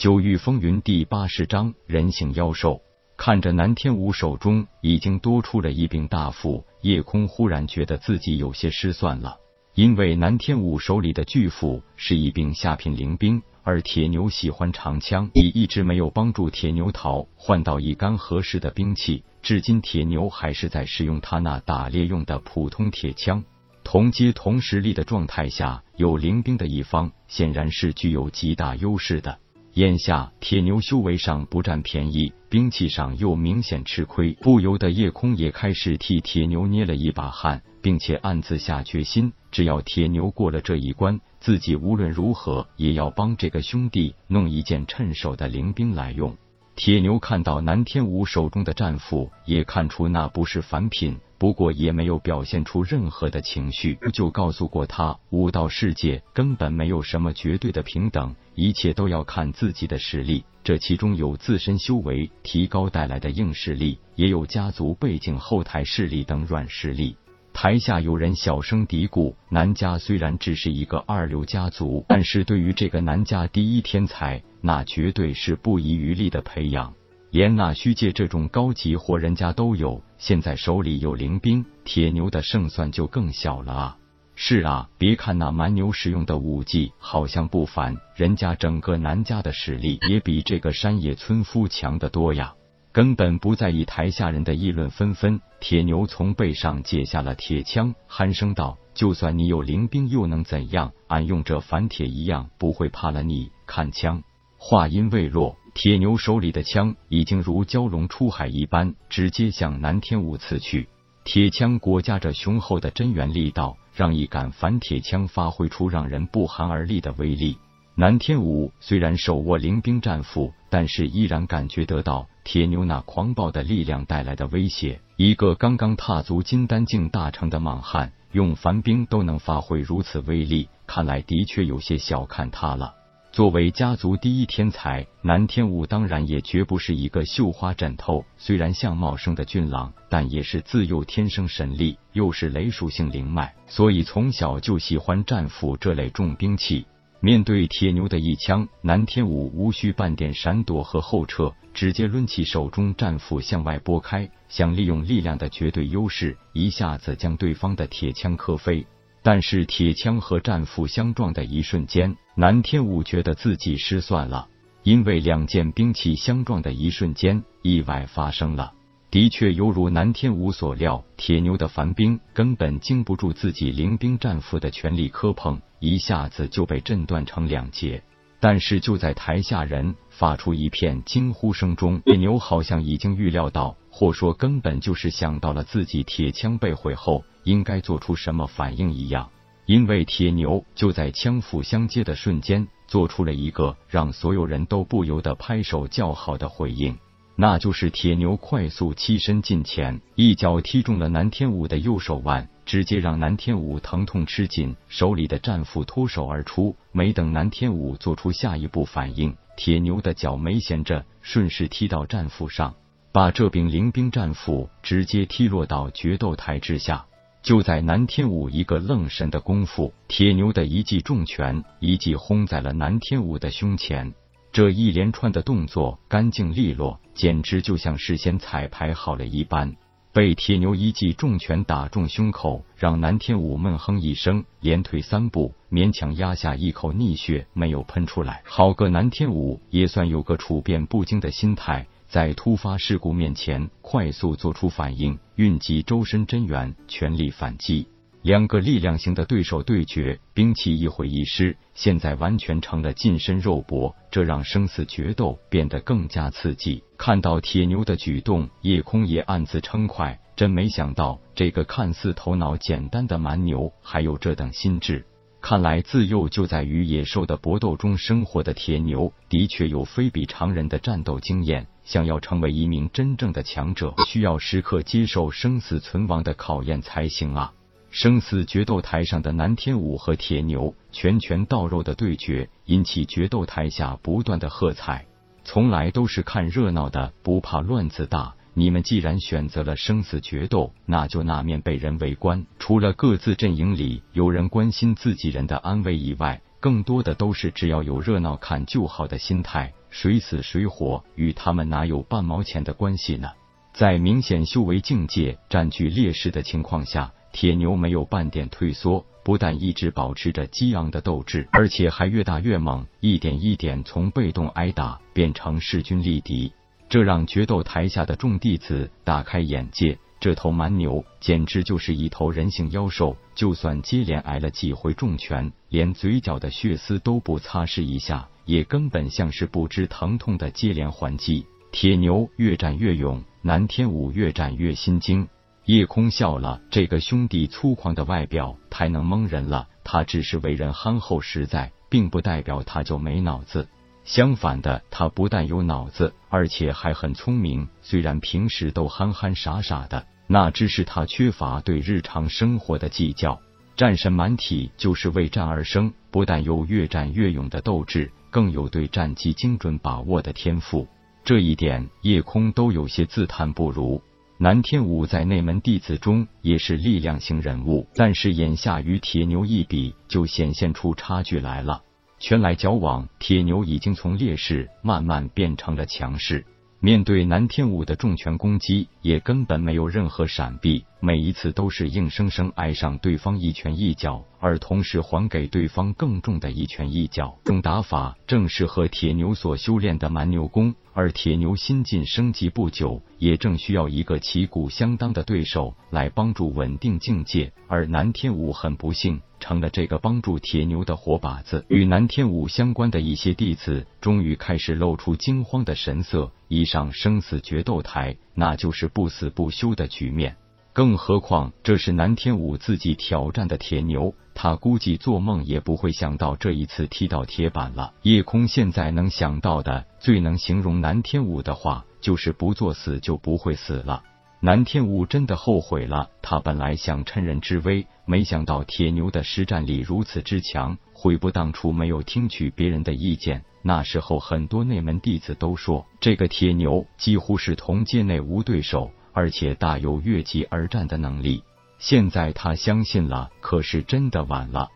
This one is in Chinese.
九域风云第八十章人性妖兽。看着南天武手中已经多出了一柄大斧，夜空忽然觉得自己有些失算了。因为南天武手里的巨斧是一柄下品灵兵，而铁牛喜欢长枪，也一直没有帮助铁牛桃换到一杆合适的兵器。至今，铁牛还是在使用他那打猎用的普通铁枪。同阶同实力的状态下，有灵兵的一方显然是具有极大优势的。眼下铁牛修为上不占便宜，兵器上又明显吃亏，不由得夜空也开始替铁牛捏了一把汗，并且暗自下决心：只要铁牛过了这一关，自己无论如何也要帮这个兄弟弄一件趁手的灵兵来用。铁牛看到南天武手中的战斧，也看出那不是凡品。不过也没有表现出任何的情绪，就告诉过他，武道世界根本没有什么绝对的平等，一切都要看自己的实力。这其中有自身修为提高带来的硬实力，也有家族背景、后台势力等软实力。台下有人小声嘀咕：南家虽然只是一个二流家族，但是对于这个南家第一天才，那绝对是不遗余力的培养。连那虚界这种高级货人家都有，现在手里有灵兵，铁牛的胜算就更小了啊！是啊，别看那蛮牛使用的武技好像不凡，人家整个南家的实力也比这个山野村夫强得多呀！根本不在意台下人的议论纷纷，铁牛从背上解下了铁枪，鼾声道：“就算你有灵兵又能怎样？俺用这凡铁一样不会怕了你。”看枪，话音未落。铁牛手里的枪已经如蛟龙出海一般，直接向南天武刺去。铁枪裹夹着雄厚的真元力道，让一杆反铁枪发挥出让人不寒而栗的威力。南天武虽然手握灵兵战斧，但是依然感觉得到铁牛那狂暴的力量带来的威胁。一个刚刚踏足金丹境大成的莽汉，用凡兵都能发挥如此威力，看来的确有些小看他了。作为家族第一天才，南天武当然也绝不是一个绣花枕头。虽然相貌生得俊朗，但也是自幼天生神力，又是雷属性灵脉，所以从小就喜欢战斧这类重兵器。面对铁牛的一枪，南天武无需半点闪躲和后撤，直接抡起手中战斧向外拨开，想利用力量的绝对优势，一下子将对方的铁枪磕飞。但是铁枪和战斧相撞的一瞬间，南天武觉得自己失算了，因为两件兵器相撞的一瞬间，意外发生了。的确犹如南天武所料，铁牛的凡兵根本经不住自己灵兵战斧的全力磕碰，一下子就被震断成两截。但是就在台下人发出一片惊呼声中，铁牛好像已经预料到，或说根本就是想到了自己铁枪被毁后。应该做出什么反应一样，因为铁牛就在枪斧相接的瞬间，做出了一个让所有人都不由得拍手叫好的回应，那就是铁牛快速欺身近前，一脚踢中了南天武的右手腕，直接让南天武疼痛吃紧，手里的战斧脱手而出。没等南天武做出下一步反应，铁牛的脚没闲着，顺势踢到战斧上，把这柄灵兵战斧直接踢落到决斗台之下。就在南天武一个愣神的功夫，铁牛的一记重拳一记轰在了南天武的胸前。这一连串的动作干净利落，简直就像事先彩排好了一般。被铁牛一记重拳打中胸口，让南天武闷哼一声，连退三步，勉强压下一口逆血，没有喷出来。好个南天武，也算有个处变不惊的心态。在突发事故面前，快速做出反应，运集周身真元，全力反击。两个力量型的对手对决，兵器一毁一失，现在完全成了近身肉搏，这让生死决斗变得更加刺激。看到铁牛的举动，夜空也暗自称快，真没想到这个看似头脑简单的蛮牛，还有这等心智。看来，自幼就在与野兽的搏斗中生活的铁牛，的确有非比常人的战斗经验。想要成为一名真正的强者，需要时刻接受生死存亡的考验才行啊！生死决斗台上的南天武和铁牛拳拳到肉的对决，引起决斗台下不断的喝彩。从来都是看热闹的，不怕乱子大。你们既然选择了生死决斗，那就那面被人围观。除了各自阵营里有人关心自己人的安危以外，更多的都是只要有热闹看就好的心态，谁死谁活与他们哪有半毛钱的关系呢？在明显修为境界占据劣势的情况下，铁牛没有半点退缩，不但一直保持着激昂的斗志，而且还越打越猛，一点一点从被动挨打变成势均力敌，这让决斗台下的众弟子大开眼界。这头蛮牛简直就是一头人形妖兽，就算接连挨了几回重拳，连嘴角的血丝都不擦拭一下，也根本像是不知疼痛的接连还击。铁牛越战越勇，南天武越战越心惊。夜空笑了，这个兄弟粗犷的外表太能蒙人了。他只是为人憨厚实在，并不代表他就没脑子。相反的，他不但有脑子，而且还很聪明。虽然平时都憨憨傻傻的，那只是他缺乏对日常生活的计较。战神满体就是为战而生，不但有越战越勇的斗志，更有对战机精准把握的天赋。这一点，夜空都有些自叹不如。南天武在内门弟子中也是力量型人物，但是眼下与铁牛一比，就显现出差距来了。拳来脚往，铁牛已经从劣势慢慢变成了强势。面对南天武的重拳攻击，也根本没有任何闪避，每一次都是硬生生挨上对方一拳一脚，而同时还给对方更重的一拳一脚。这种打法正适合铁牛所修炼的蛮牛功，而铁牛新晋升级不久，也正需要一个旗鼓相当的对手来帮助稳定境界。而南天武很不幸。成了这个帮助铁牛的活靶子，与南天武相关的一些弟子终于开始露出惊慌的神色。一上生死决斗台，那就是不死不休的局面。更何况这是南天武自己挑战的铁牛，他估计做梦也不会想到这一次踢到铁板了。夜空现在能想到的最能形容南天武的话，就是不作死就不会死了。南天武真的后悔了，他本来想趁人之危，没想到铁牛的实战力如此之强，悔不当初没有听取别人的意见。那时候很多内门弟子都说，这个铁牛几乎是同界内无对手，而且大有越级而战的能力。现在他相信了，可是真的晚了。